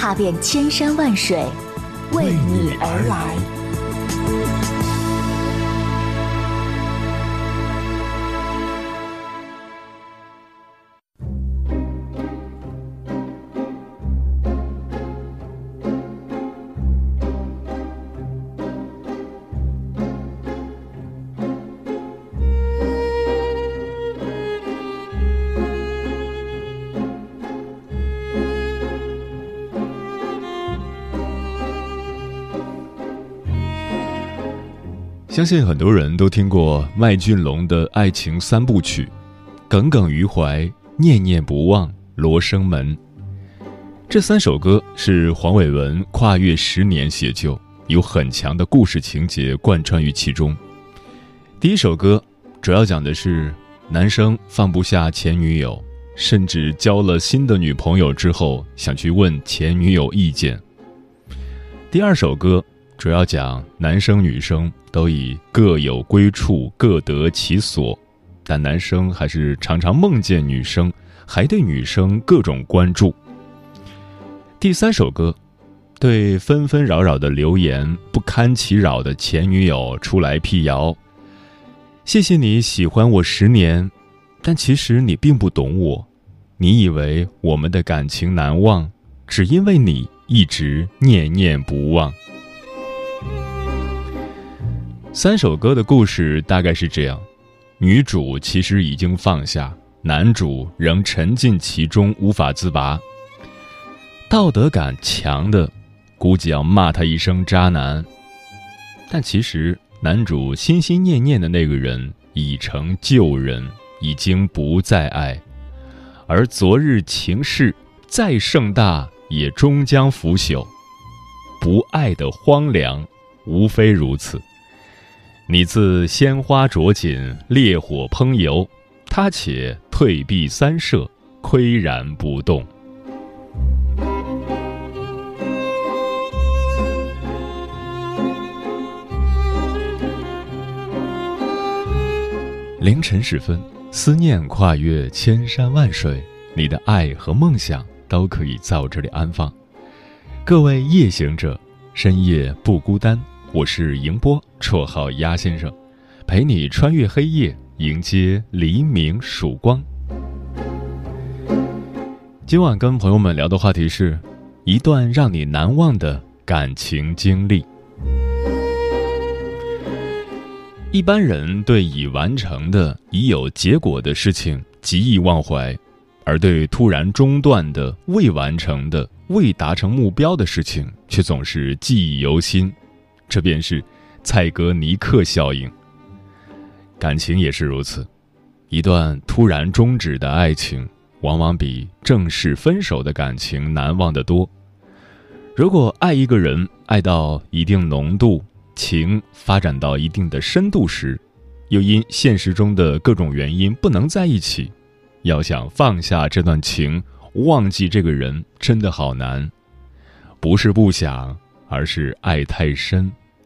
踏遍千山万水，为你而来。相信很多人都听过麦浚龙的爱情三部曲，《耿耿于怀》《念念不忘》《罗生门》。这三首歌是黄伟文跨越十年写就，有很强的故事情节贯穿于其中。第一首歌主要讲的是男生放不下前女友，甚至交了新的女朋友之后想去问前女友意见。第二首歌。主要讲男生女生都已各有归处，各得其所，但男生还是常常梦见女生，还对女生各种关注。第三首歌，对纷纷扰扰的流言不堪其扰的前女友出来辟谣：谢谢你喜欢我十年，但其实你并不懂我，你以为我们的感情难忘，只因为你一直念念不忘。三首歌的故事大概是这样：女主其实已经放下，男主仍沉浸其中无法自拔。道德感强的，估计要骂他一声渣男。但其实男主心心念念的那个人已成旧人，已经不再爱，而昨日情事再盛大，也终将腐朽。不爱的荒凉，无非如此。你自鲜花着锦，烈火烹油，他且退避三舍，岿然不动。凌晨时分，思念跨越千山万水，你的爱和梦想都可以在我这里安放。各位夜行者，深夜不孤单。我是迎波，绰号鸭先生，陪你穿越黑夜，迎接黎明曙光。今晚跟朋友们聊的话题是，一段让你难忘的感情经历。一般人对已完成的、已有结果的事情极易忘怀，而对突然中断的、未完成的、未达成目标的事情，却总是记忆犹新。这便是蔡格尼克效应。感情也是如此，一段突然终止的爱情，往往比正式分手的感情难忘的多。如果爱一个人爱到一定浓度，情发展到一定的深度时，又因现实中的各种原因不能在一起，要想放下这段情，忘记这个人，真的好难。不是不想，而是爱太深。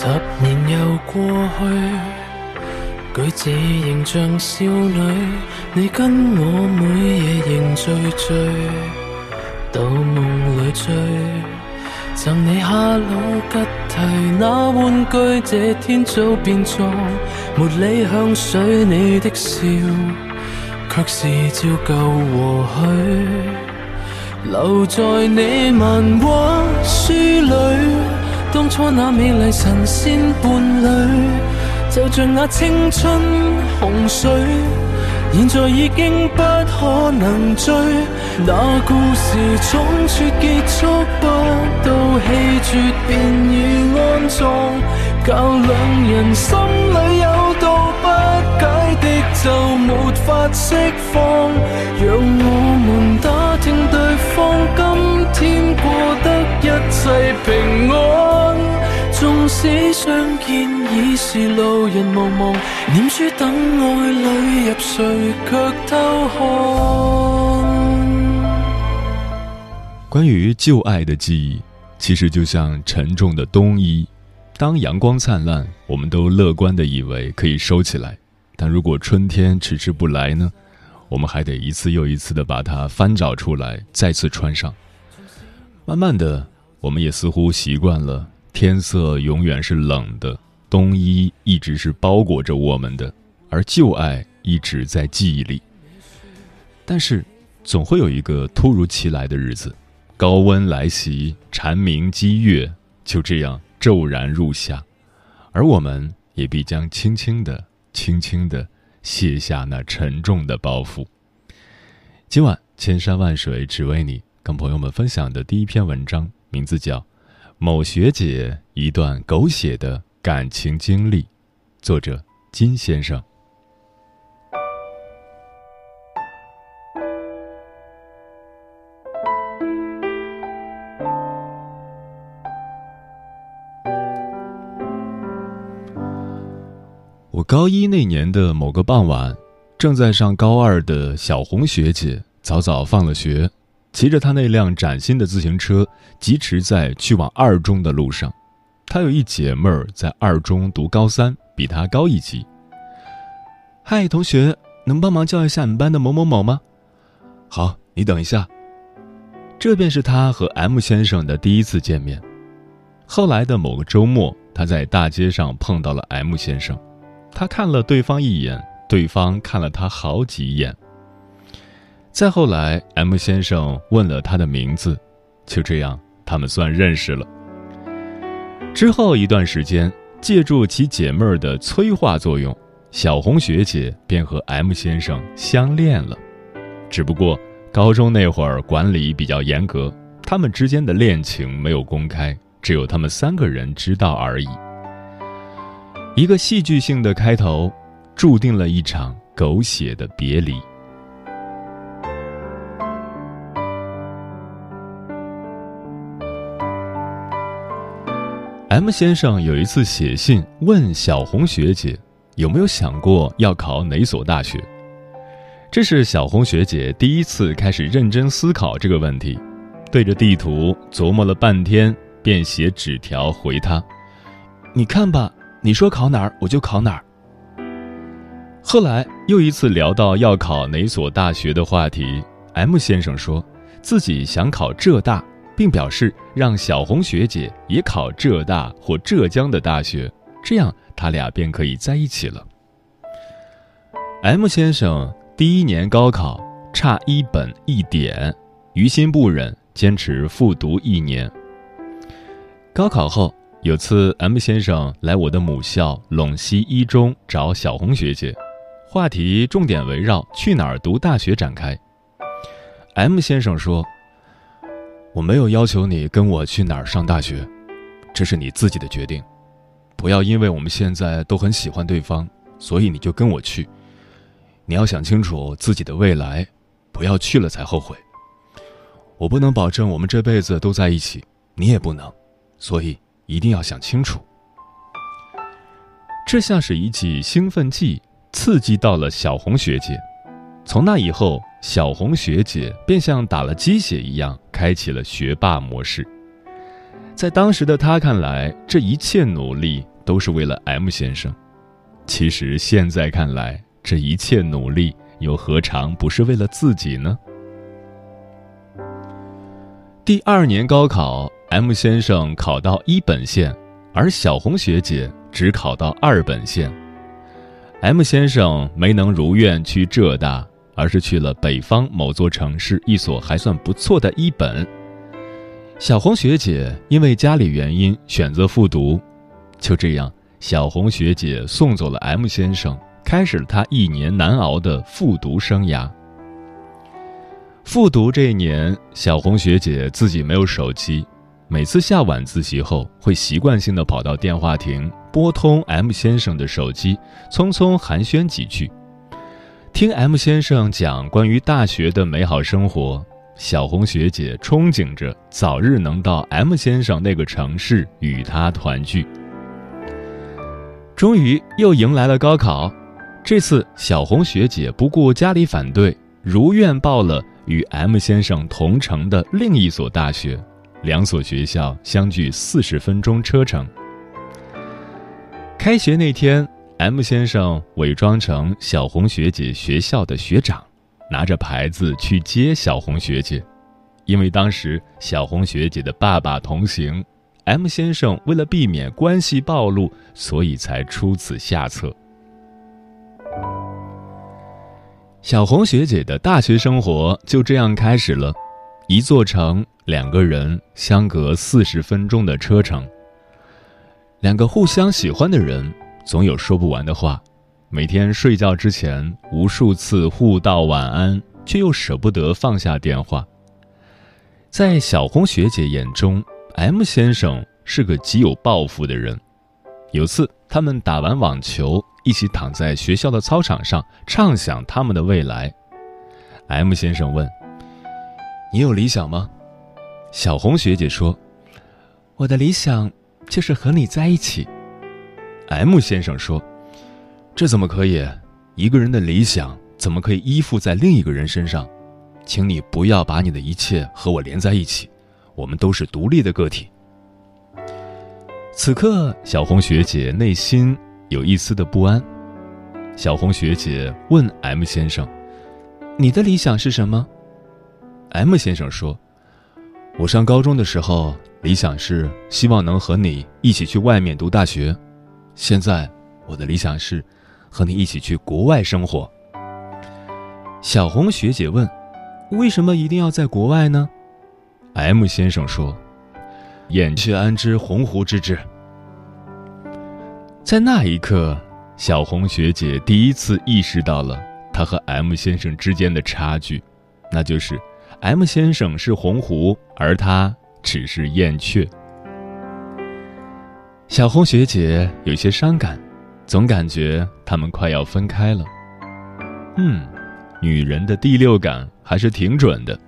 十年又过去，举止仍像少女。你跟我每夜仍醉醉，到梦里追。赠你哈罗吉提那玩具，这天早变作茉莉香水。你的笑，却是照旧和煦，留在你漫画书里。当初那美丽神仙伴侣，就像那青春洪水。现在已经不可能追，那故事仓促结束，不到气绝便已安葬，教两人心里有道不解的就没法释放，让我们打听对方今天过得一切平安。纵使相见已是路人茫茫，念书等爱侣入睡，却偷看。关于旧爱的记忆，其实就像沉重的冬衣，当阳光灿烂，我们都乐观的以为可以收起来；但如果春天迟迟不来呢？我们还得一次又一次的把它翻找出来，再次穿上。慢慢的，我们也似乎习惯了。天色永远是冷的，冬衣一直是包裹着我们的，而旧爱一直在记忆里。但是，总会有一个突如其来的日子，高温来袭，蝉鸣激越，就这样骤然入夏，而我们也必将轻轻的、轻轻的卸下那沉重的包袱。今晚千山万水只为你，跟朋友们分享的第一篇文章，名字叫。某学姐一段狗血的感情经历，作者金先生。高一那年的某个傍晚，正在上高二的小红学姐早早放了学。骑着她那辆崭新的自行车，疾驰在去往二中的路上。她有一姐妹儿在二中读高三，比她高一级。嗨，同学，能帮忙叫一下你们班的某某某吗？好，你等一下。这便是他和 M 先生的第一次见面。后来的某个周末，他在大街上碰到了 M 先生，他看了对方一眼，对方看了他好几眼。再后来，M 先生问了他的名字，就这样，他们算认识了。之后一段时间，借助其姐妹儿的催化作用，小红学姐便和 M 先生相恋了。只不过高中那会儿管理比较严格，他们之间的恋情没有公开，只有他们三个人知道而已。一个戏剧性的开头，注定了一场狗血的别离。M 先生有一次写信问小红学姐，有没有想过要考哪所大学？这是小红学姐第一次开始认真思考这个问题，对着地图琢磨了半天，便写纸条回他：“你看吧，你说考哪儿我就考哪儿。”后来又一次聊到要考哪所大学的话题，M 先生说自己想考浙大。并表示让小红学姐也考浙大或浙江的大学，这样他俩便可以在一起了。M 先生第一年高考差一本一点，于心不忍，坚持复读一年。高考后有次，M 先生来我的母校陇西一中找小红学姐，话题重点围绕去哪儿读大学展开。M 先生说。我没有要求你跟我去哪儿上大学，这是你自己的决定。不要因为我们现在都很喜欢对方，所以你就跟我去。你要想清楚自己的未来，不要去了才后悔。我不能保证我们这辈子都在一起，你也不能，所以一定要想清楚。这像是一剂兴奋剂，刺激到了小红学姐。从那以后。小红学姐便像打了鸡血一样，开启了学霸模式。在当时的她看来，这一切努力都是为了 M 先生。其实现在看来，这一切努力又何尝不是为了自己呢？第二年高考，M 先生考到一本线，而小红学姐只考到二本线。M 先生没能如愿去浙大。而是去了北方某座城市一所还算不错的一本。小红学姐因为家里原因选择复读，就这样，小红学姐送走了 M 先生，开始了他一年难熬的复读生涯。复读这一年，小红学姐自己没有手机，每次下晚自习后，会习惯性的跑到电话亭拨通 M 先生的手机，匆匆寒暄几句，听 M 先生讲关于大学的美好生活。小红学姐憧憬着早日能到 M 先生那个城市与他团聚。终于又迎来了高考，这次小红学姐不顾家里反对，如愿报了。与 M 先生同城的另一所大学，两所学校相距四十分钟车程。开学那天，M 先生伪装成小红学姐学校的学长，拿着牌子去接小红学姐。因为当时小红学姐的爸爸同行，M 先生为了避免关系暴露，所以才出此下策。小红学姐的大学生活就这样开始了，一座城，两个人，相隔四十分钟的车程。两个互相喜欢的人，总有说不完的话，每天睡觉之前无数次互道晚安，却又舍不得放下电话。在小红学姐眼中，M 先生是个极有抱负的人。有次他们打完网球。一起躺在学校的操场上，畅想他们的未来。M 先生问：“你有理想吗？”小红学姐说：“我的理想就是和你在一起。”M 先生说：“这怎么可以？一个人的理想怎么可以依附在另一个人身上？请你不要把你的一切和我连在一起，我们都是独立的个体。”此刻，小红学姐内心。有一丝的不安，小红学姐问 M 先生：“你的理想是什么？”M 先生说：“我上高中的时候，理想是希望能和你一起去外面读大学。现在，我的理想是和你一起去国外生活。”小红学姐问：“为什么一定要在国外呢？”M 先生说：“燕雀安知鸿鹄之志。”在那一刻，小红学姐第一次意识到了她和 M 先生之间的差距，那就是 M 先生是鸿鹄，而他只是燕雀。小红学姐有些伤感，总感觉他们快要分开了。嗯，女人的第六感还是挺准的。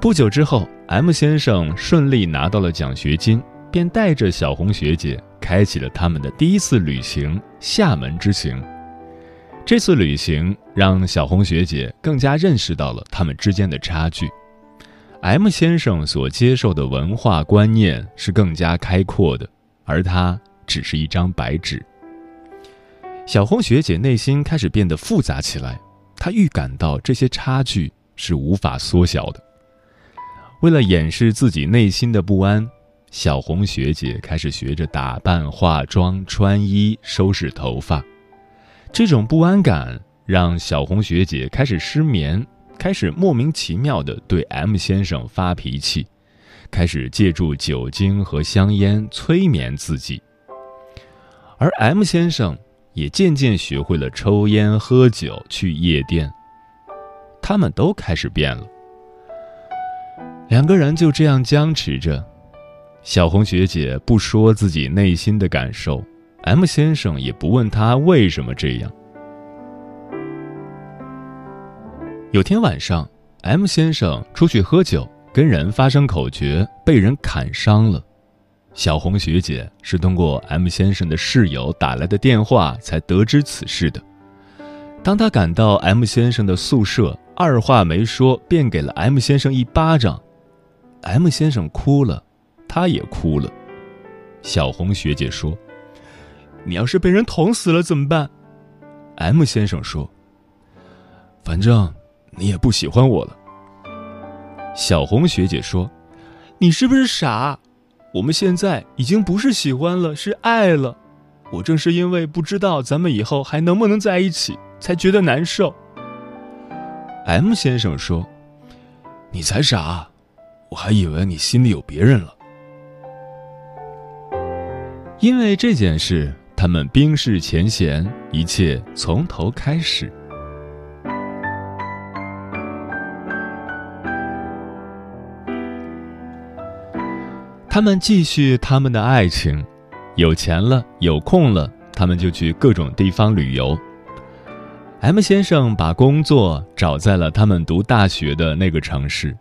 不久之后，M 先生顺利拿到了奖学金，便带着小红学姐。开启了他们的第一次旅行——厦门之行。这次旅行让小红学姐更加认识到了他们之间的差距。M 先生所接受的文化观念是更加开阔的，而他只是一张白纸。小红学姐内心开始变得复杂起来，她预感到这些差距是无法缩小的。为了掩饰自己内心的不安。小红学姐开始学着打扮、化妆、穿衣、收拾头发，这种不安感让小红学姐开始失眠，开始莫名其妙的对 M 先生发脾气，开始借助酒精和香烟催眠自己。而 M 先生也渐渐学会了抽烟、喝酒、去夜店，他们都开始变了。两个人就这样僵持着。小红学姐不说自己内心的感受，M 先生也不问他为什么这样。有天晚上，M 先生出去喝酒，跟人发生口角，被人砍伤了。小红学姐是通过 M 先生的室友打来的电话才得知此事的。当他赶到 M 先生的宿舍，二话没说便给了 M 先生一巴掌，M 先生哭了。他也哭了。小红学姐说：“你要是被人捅死了怎么办？”M 先生说：“反正你也不喜欢我了。”小红学姐说：“你是不是傻？我们现在已经不是喜欢了，是爱了。我正是因为不知道咱们以后还能不能在一起，才觉得难受。” M 先生说：“你才傻，我还以为你心里有别人了。”因为这件事，他们冰释前嫌，一切从头开始。他们继续他们的爱情，有钱了，有空了，他们就去各种地方旅游。M 先生把工作找在了他们读大学的那个城市，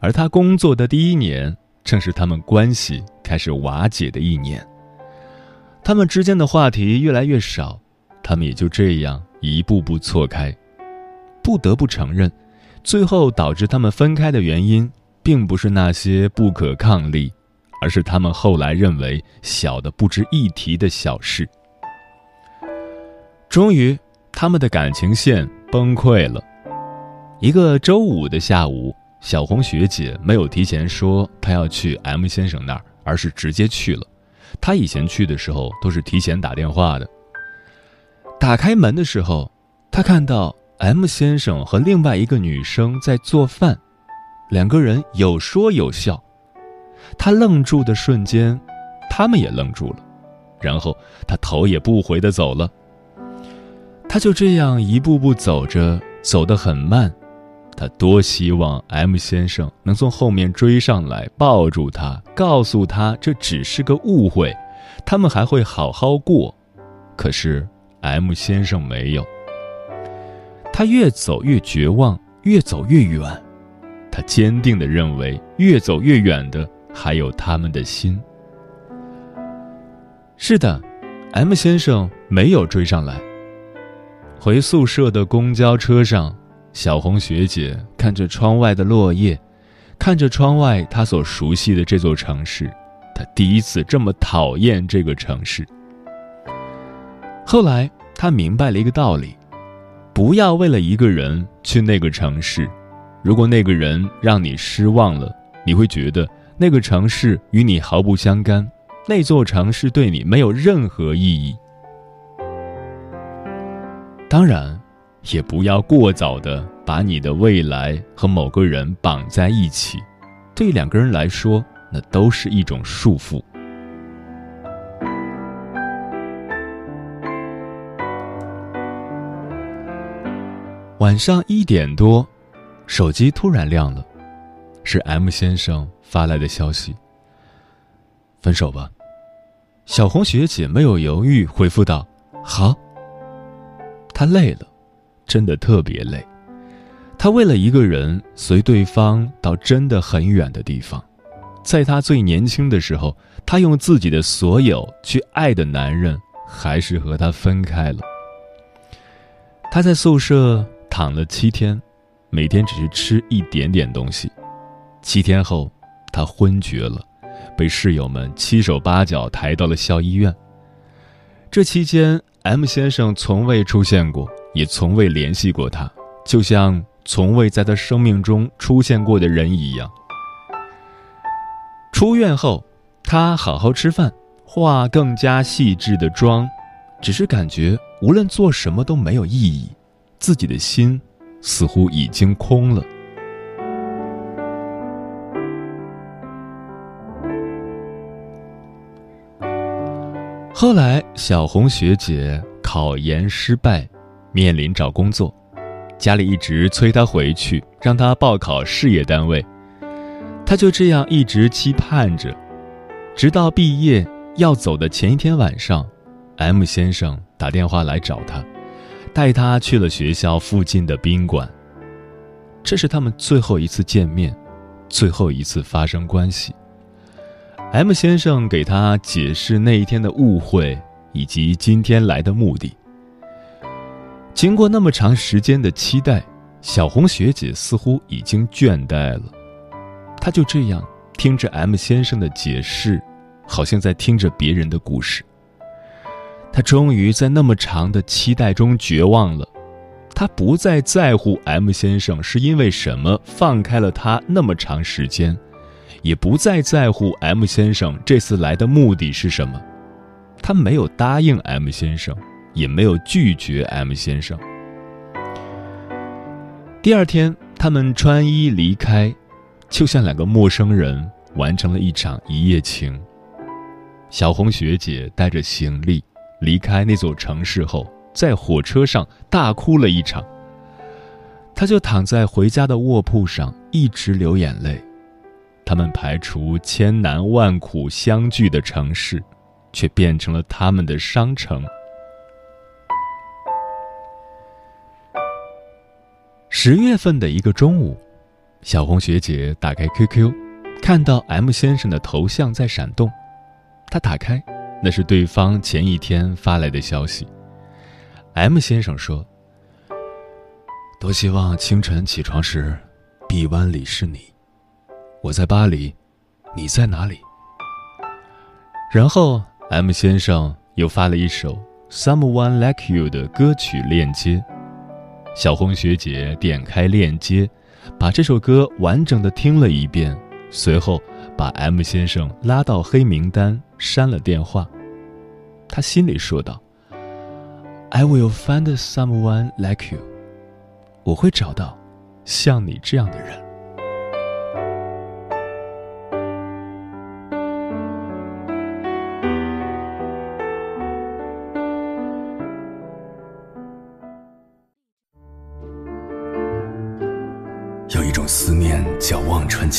而他工作的第一年，正是他们关系开始瓦解的一年。他们之间的话题越来越少，他们也就这样一步步错开。不得不承认，最后导致他们分开的原因，并不是那些不可抗力。而是他们后来认为小的不值一提的小事。终于，他们的感情线崩溃了。一个周五的下午，小红学姐没有提前说她要去 M 先生那儿，而是直接去了。她以前去的时候都是提前打电话的。打开门的时候，她看到 M 先生和另外一个女生在做饭，两个人有说有笑。他愣住的瞬间，他们也愣住了，然后他头也不回的走了。他就这样一步步走着，走得很慢。他多希望 M 先生能从后面追上来，抱住他，告诉他这只是个误会，他们还会好好过。可是 M 先生没有。他越走越绝望，越走越远。他坚定的认为，越走越远的。还有他们的心。是的，M 先生没有追上来。回宿舍的公交车上，小红学姐看着窗外的落叶，看着窗外她所熟悉的这座城市，她第一次这么讨厌这个城市。后来，她明白了一个道理：不要为了一个人去那个城市，如果那个人让你失望了，你会觉得。那个城市与你毫不相干，那座城市对你没有任何意义。当然，也不要过早的把你的未来和某个人绑在一起，对两个人来说，那都是一种束缚。晚上一点多，手机突然亮了，是 M 先生。发来的消息。分手吧，小红学姐没有犹豫回复道：“好。”她累了，真的特别累。她为了一个人随对方到真的很远的地方，在她最年轻的时候，她用自己的所有去爱的男人，还是和他分开了。她在宿舍躺了七天，每天只是吃一点点东西。七天后。他昏厥了，被室友们七手八脚抬到了校医院。这期间，M 先生从未出现过，也从未联系过他，就像从未在他生命中出现过的人一样。出院后，他好好吃饭，化更加细致的妆，只是感觉无论做什么都没有意义，自己的心似乎已经空了。后来，小红学姐考研失败，面临找工作，家里一直催他回去，让他报考事业单位。他就这样一直期盼着，直到毕业要走的前一天晚上，M 先生打电话来找他，带他去了学校附近的宾馆。这是他们最后一次见面，最后一次发生关系。M 先生给他解释那一天的误会，以及今天来的目的。经过那么长时间的期待，小红学姐似乎已经倦怠了。她就这样听着 M 先生的解释，好像在听着别人的故事。她终于在那么长的期待中绝望了。她不再在乎 M 先生是因为什么放开了他那么长时间。也不再在乎 M 先生这次来的目的是什么，他没有答应 M 先生，也没有拒绝 M 先生。第二天，他们穿衣离开，就像两个陌生人完成了一场一夜情。小红学姐带着行李离开那座城市后，在火车上大哭了一场。她就躺在回家的卧铺上，一直流眼泪。他们排除千难万苦相聚的城市，却变成了他们的商城。十月份的一个中午，小红学姐打开 QQ，看到 M 先生的头像在闪动。她打开，那是对方前一天发来的消息。M 先生说：“多希望清晨起床时，臂弯里是你。我在巴黎，你在哪里？”然后 M 先生又发了一首《Someone Like You》的歌曲链接。小红学姐点开链接，把这首歌完整的听了一遍，随后把 M 先生拉到黑名单，删了电话。她心里说道：“I will find someone like you。我会找到像你这样的人。”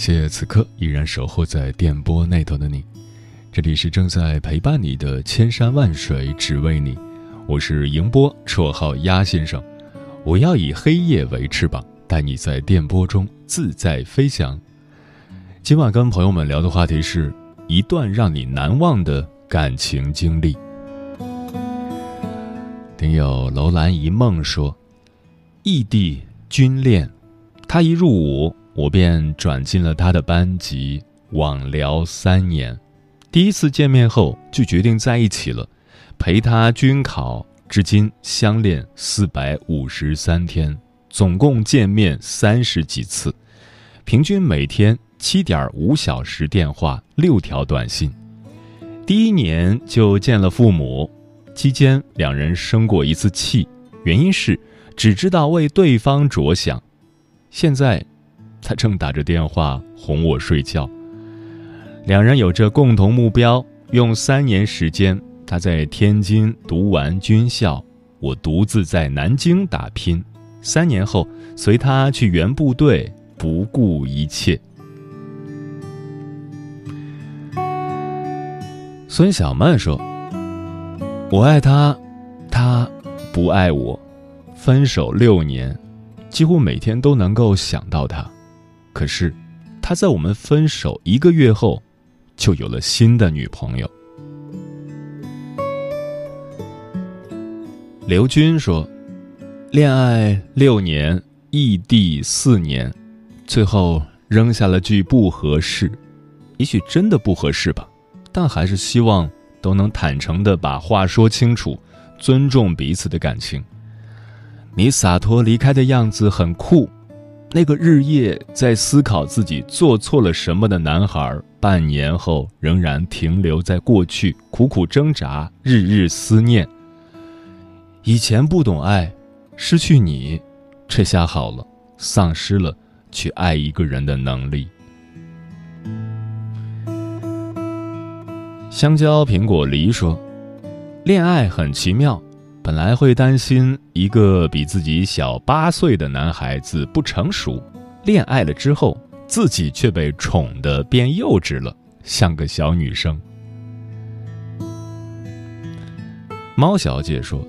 谢此刻依然守候在电波那头的你，这里是正在陪伴你的千山万水只为你，我是迎波，绰号鸭先生，我要以黑夜为翅膀，带你在电波中自在飞翔。今晚跟朋友们聊的话题是一段让你难忘的感情经历。听友楼兰一梦说，异地军恋，他一入伍。我便转进了他的班级，网聊三年。第一次见面后就决定在一起了，陪他军考，至今相恋四百五十三天，总共见面三十几次，平均每天七点五小时电话，六条短信。第一年就见了父母，期间两人生过一次气，原因是只知道为对方着想。现在。他正打着电话哄我睡觉。两人有着共同目标，用三年时间，他在天津读完军校，我独自在南京打拼。三年后，随他去原部队，不顾一切。孙小曼说：“我爱他，他不爱我。分手六年，几乎每天都能够想到他。”可是，他在我们分手一个月后，就有了新的女朋友。刘军说：“恋爱六年，异地四年，最后扔下了句不合适。也许真的不合适吧，但还是希望都能坦诚的把话说清楚，尊重彼此的感情。你洒脱离开的样子很酷。”那个日夜在思考自己做错了什么的男孩，半年后仍然停留在过去，苦苦挣扎，日日思念。以前不懂爱，失去你，这下好了，丧失了去爱一个人的能力。香蕉、苹果、梨说：“恋爱很奇妙。”本来会担心一个比自己小八岁的男孩子不成熟，恋爱了之后，自己却被宠得变幼稚了，像个小女生。猫小姐说：“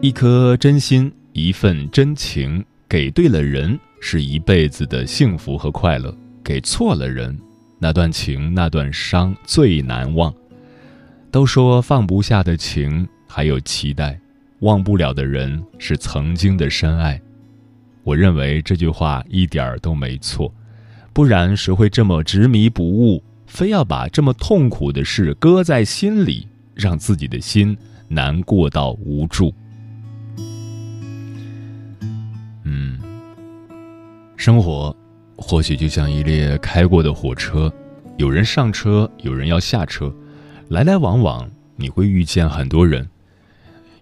一颗真心，一份真情，给对了人，是一辈子的幸福和快乐；给错了人，那段情，那段伤最难忘。都说放不下的情，还有期待。”忘不了的人是曾经的深爱。我认为这句话一点儿都没错，不然谁会这么执迷不悟，非要把这么痛苦的事搁在心里，让自己的心难过到无助？嗯，生活或许就像一列开过的火车，有人上车，有人要下车，来来往往，你会遇见很多人。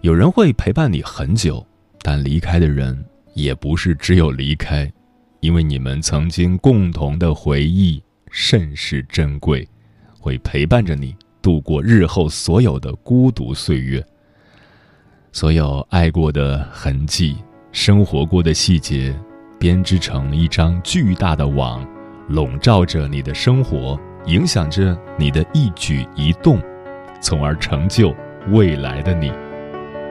有人会陪伴你很久，但离开的人也不是只有离开，因为你们曾经共同的回忆甚是珍贵，会陪伴着你度过日后所有的孤独岁月。所有爱过的痕迹，生活过的细节，编织成一张巨大的网，笼罩着你的生活，影响着你的一举一动，从而成就未来的你。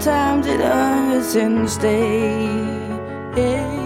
sometimes it hurts and stay. Yeah.